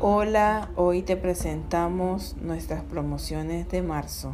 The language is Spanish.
Hola, hoy te presentamos nuestras promociones de marzo.